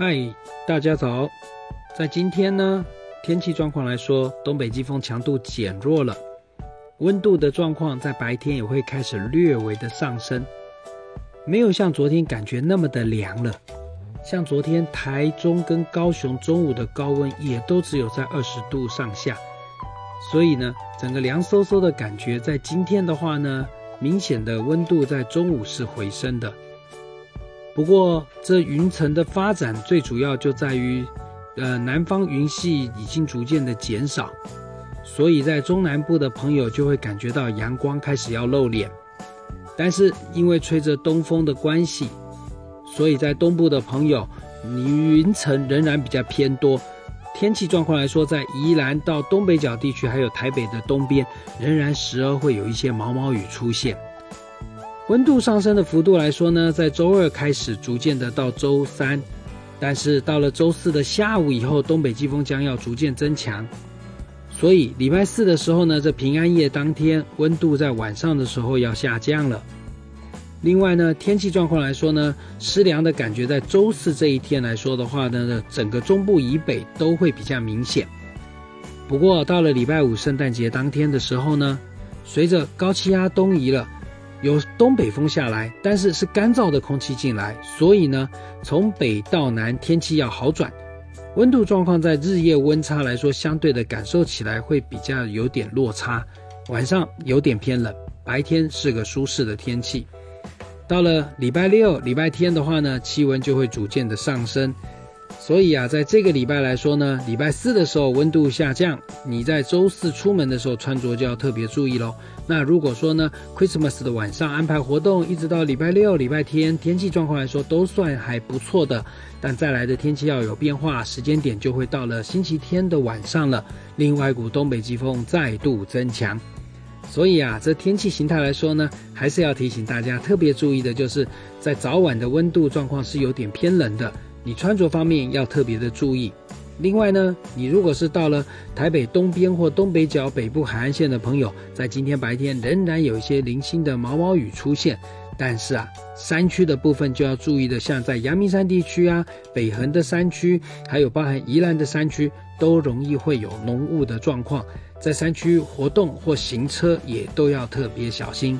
嗨，大家早！在今天呢，天气状况来说，东北季风强度减弱了，温度的状况在白天也会开始略微的上升，没有像昨天感觉那么的凉了。像昨天台中跟高雄中午的高温也都只有在二十度上下，所以呢，整个凉飕飕的感觉在今天的话呢，明显的温度在中午是回升的。不过，这云层的发展最主要就在于，呃，南方云系已经逐渐的减少，所以在中南部的朋友就会感觉到阳光开始要露脸。但是因为吹着东风的关系，所以在东部的朋友，你云层仍然比较偏多。天气状况来说，在宜兰到东北角地区，还有台北的东边，仍然时而会有一些毛毛雨出现。温度上升的幅度来说呢，在周二开始逐渐的到周三，但是到了周四的下午以后，东北季风将要逐渐增强，所以礼拜四的时候呢，这平安夜当天温度在晚上的时候要下降了。另外呢，天气状况来说呢，湿凉的感觉在周四这一天来说的话呢，整个中部以北都会比较明显。不过到了礼拜五圣诞节当天的时候呢，随着高气压东移了。有东北风下来，但是是干燥的空气进来，所以呢，从北到南天气要好转。温度状况在日夜温差来说，相对的感受起来会比较有点落差。晚上有点偏冷，白天是个舒适的天气。到了礼拜六、礼拜天的话呢，气温就会逐渐的上升。所以啊，在这个礼拜来说呢，礼拜四的时候温度下降，你在周四出门的时候穿着就要特别注意喽。那如果说呢，Christmas 的晚上安排活动，一直到礼拜六、礼拜天，天气状况来说都算还不错的。但再来的天气要有变化，时间点就会到了星期天的晚上了。另外一股东北季风再度增强，所以啊，这天气形态来说呢，还是要提醒大家特别注意的，就是在早晚的温度状况是有点偏冷的。你穿着方面要特别的注意。另外呢，你如果是到了台北东边或东北角北部海岸线的朋友，在今天白天仍然有一些零星的毛毛雨出现。但是啊，山区的部分就要注意的，像在阳明山地区啊、北横的山区，还有包含宜兰的山区，都容易会有浓雾的状况。在山区活动或行车也都要特别小心。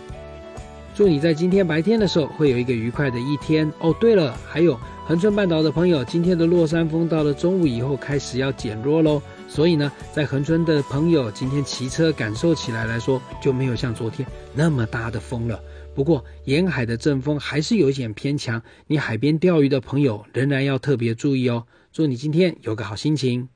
祝你在今天白天的时候会有一个愉快的一天哦。对了，还有恒春半岛的朋友，今天的落山风到了中午以后开始要减弱喽。所以呢，在恒春的朋友今天骑车感受起来来说就没有像昨天那么大的风了。不过沿海的阵风还是有一点偏强，你海边钓鱼的朋友仍然要特别注意哦。祝你今天有个好心情。